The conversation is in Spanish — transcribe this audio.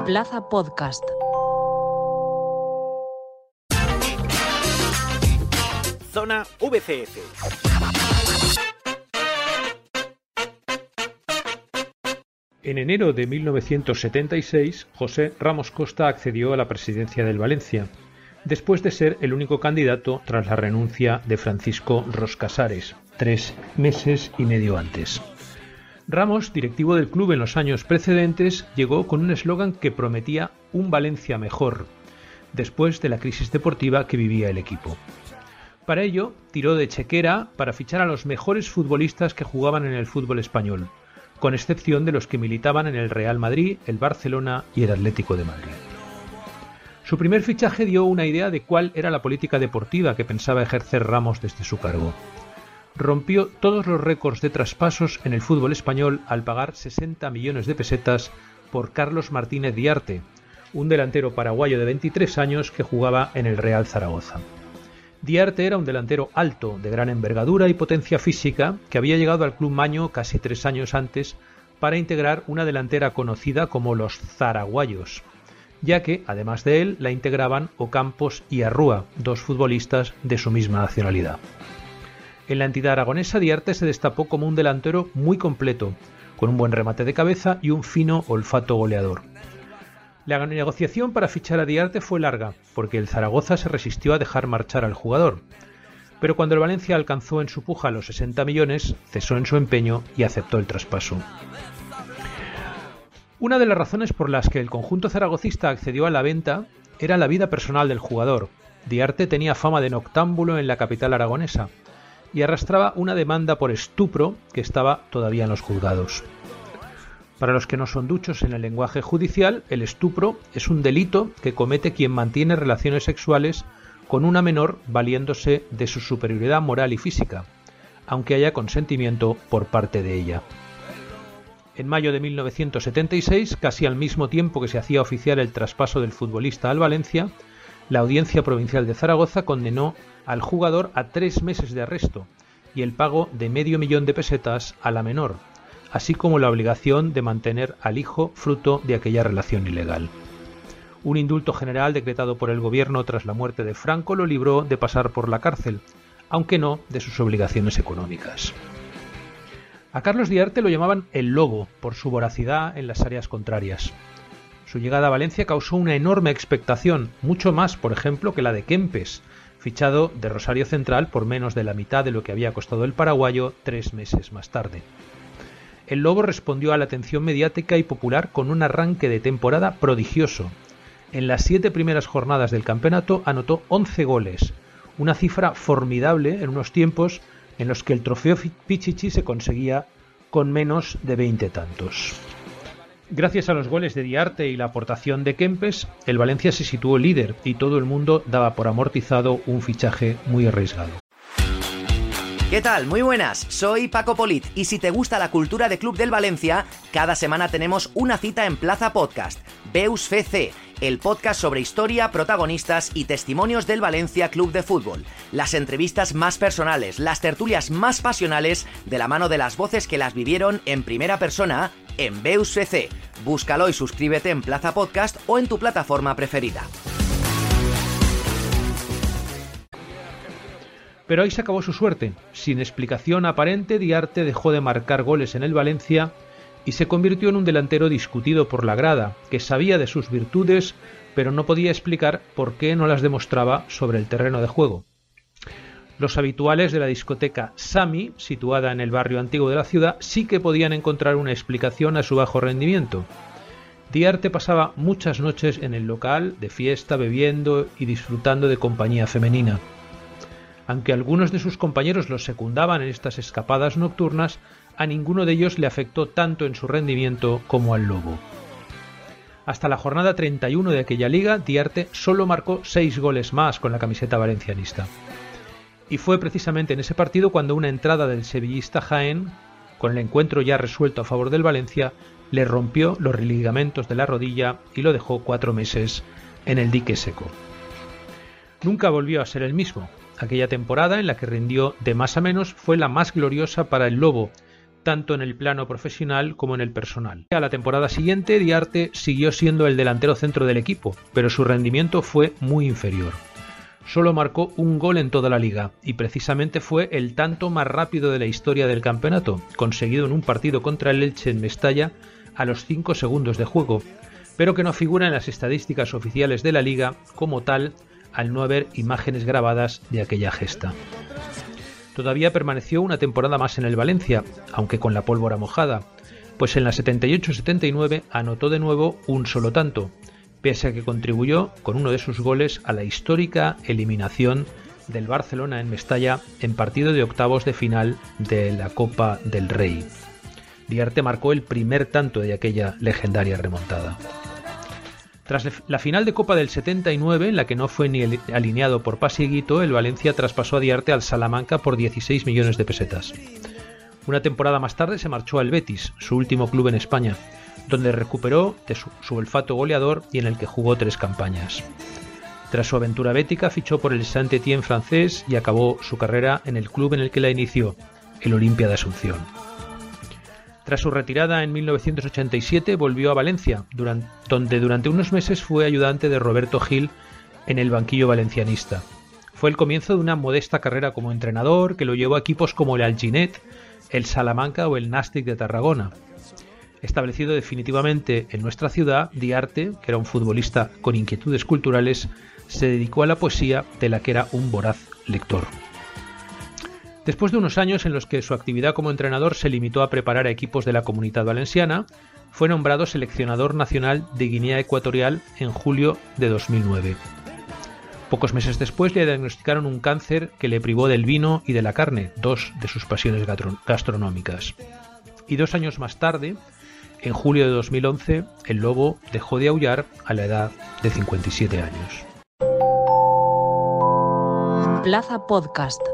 en Plaza Podcast. Zona VCF. En enero de 1976, José Ramos Costa accedió a la presidencia del Valencia, después de ser el único candidato tras la renuncia de Francisco Roscasares, tres meses y medio antes. Ramos, directivo del club en los años precedentes, llegó con un eslogan que prometía un Valencia mejor, después de la crisis deportiva que vivía el equipo. Para ello, tiró de chequera para fichar a los mejores futbolistas que jugaban en el fútbol español, con excepción de los que militaban en el Real Madrid, el Barcelona y el Atlético de Madrid. Su primer fichaje dio una idea de cuál era la política deportiva que pensaba ejercer Ramos desde su cargo. Rompió todos los récords de traspasos en el fútbol español al pagar 60 millones de pesetas por Carlos Martínez Diarte, un delantero paraguayo de 23 años que jugaba en el Real Zaragoza. Diarte era un delantero alto, de gran envergadura y potencia física, que había llegado al club Maño casi tres años antes para integrar una delantera conocida como los Zaraguayos, ya que, además de él, la integraban Ocampos y Arrúa, dos futbolistas de su misma nacionalidad. En la entidad aragonesa, Diarte se destapó como un delantero muy completo, con un buen remate de cabeza y un fino olfato goleador. La negociación para fichar a Diarte fue larga, porque el Zaragoza se resistió a dejar marchar al jugador. Pero cuando el Valencia alcanzó en su puja los 60 millones, cesó en su empeño y aceptó el traspaso. Una de las razones por las que el conjunto zaragocista accedió a la venta era la vida personal del jugador. Diarte tenía fama de noctámbulo en la capital aragonesa y arrastraba una demanda por estupro que estaba todavía en los juzgados. Para los que no son duchos en el lenguaje judicial, el estupro es un delito que comete quien mantiene relaciones sexuales con una menor valiéndose de su superioridad moral y física, aunque haya consentimiento por parte de ella. En mayo de 1976, casi al mismo tiempo que se hacía oficial el traspaso del futbolista al Valencia, la Audiencia Provincial de Zaragoza condenó al jugador a tres meses de arresto y el pago de medio millón de pesetas a la menor, así como la obligación de mantener al hijo fruto de aquella relación ilegal. Un indulto general decretado por el gobierno tras la muerte de Franco lo libró de pasar por la cárcel, aunque no de sus obligaciones económicas. A Carlos Diarte lo llamaban el lobo por su voracidad en las áreas contrarias. Su llegada a Valencia causó una enorme expectación, mucho más, por ejemplo, que la de Kempes, fichado de Rosario Central por menos de la mitad de lo que había costado el paraguayo tres meses más tarde el Lobo respondió a la atención mediática y popular con un arranque de temporada prodigioso. En las siete primeras jornadas del campeonato anotó 11 goles, una cifra formidable en unos tiempos en los que el trofeo Pichichi se conseguía con menos de 20 tantos. Gracias a los goles de Diarte y la aportación de Kempes, el Valencia se situó líder y todo el mundo daba por amortizado un fichaje muy arriesgado. ¿Qué tal? Muy buenas, soy Paco Polit y si te gusta la cultura de Club del Valencia, cada semana tenemos una cita en Plaza Podcast, Beus FC, el podcast sobre historia, protagonistas y testimonios del Valencia Club de Fútbol. Las entrevistas más personales, las tertulias más pasionales de la mano de las voces que las vivieron en primera persona en Beus FC. Búscalo y suscríbete en Plaza Podcast o en tu plataforma preferida. Pero ahí se acabó su suerte. Sin explicación aparente, Diarte dejó de marcar goles en el Valencia y se convirtió en un delantero discutido por la grada, que sabía de sus virtudes, pero no podía explicar por qué no las demostraba sobre el terreno de juego. Los habituales de la discoteca Sami, situada en el barrio antiguo de la ciudad, sí que podían encontrar una explicación a su bajo rendimiento. Diarte pasaba muchas noches en el local, de fiesta, bebiendo y disfrutando de compañía femenina. Aunque algunos de sus compañeros los secundaban en estas escapadas nocturnas, a ninguno de ellos le afectó tanto en su rendimiento como al Lobo. Hasta la jornada 31 de aquella liga, Diarte solo marcó seis goles más con la camiseta valencianista. Y fue precisamente en ese partido cuando una entrada del sevillista Jaén, con el encuentro ya resuelto a favor del Valencia, le rompió los ligamentos de la rodilla y lo dejó cuatro meses en el dique seco. Nunca volvió a ser el mismo, Aquella temporada en la que rindió de más a menos fue la más gloriosa para el Lobo, tanto en el plano profesional como en el personal. A la temporada siguiente, Diarte siguió siendo el delantero centro del equipo, pero su rendimiento fue muy inferior. Solo marcó un gol en toda la liga, y precisamente fue el tanto más rápido de la historia del campeonato, conseguido en un partido contra el Elche en Mestalla a los 5 segundos de juego, pero que no figura en las estadísticas oficiales de la liga como tal al no haber imágenes grabadas de aquella gesta. Todavía permaneció una temporada más en el Valencia, aunque con la pólvora mojada, pues en la 78-79 anotó de nuevo un solo tanto, pese a que contribuyó con uno de sus goles a la histórica eliminación del Barcelona en Mestalla en partido de octavos de final de la Copa del Rey. Diarte marcó el primer tanto de aquella legendaria remontada. Tras la final de Copa del 79, en la que no fue ni alineado por Pasiguito, el Valencia traspasó a Diarte al Salamanca por 16 millones de pesetas. Una temporada más tarde se marchó al Betis, su último club en España, donde recuperó de su, olfato goleador y en el que jugó tres campañas. Tras su aventura bética fichó por el Saint-Étienne francés y acabó su carrera en el club en el que la inició, el Olimpia de Asunción. Tras su retirada en 1987 volvió a Valencia, donde durante unos meses fue ayudante de Roberto Gil en el banquillo valencianista. Fue el comienzo de una modesta carrera como entrenador que lo llevó a equipos como el Alginet, el Salamanca o el Nastic de Tarragona. Establecido definitivamente en nuestra ciudad, Diarte, que era un futbolista con inquietudes culturales, se dedicó a la poesía de la que era un voraz lector. Después de unos años en los que su actividad como entrenador se limitó a preparar a equipos de la comunidad valenciana, fue nombrado seleccionador nacional de Guinea Ecuatorial en julio de 2009. Pocos meses después le diagnosticaron un cáncer que le privó del vino y de la carne, dos de sus pasiones gastronómicas. Y dos años más tarde, en julio de 2011, el lobo dejó de aullar a la edad de 57 años. Plaza Podcast.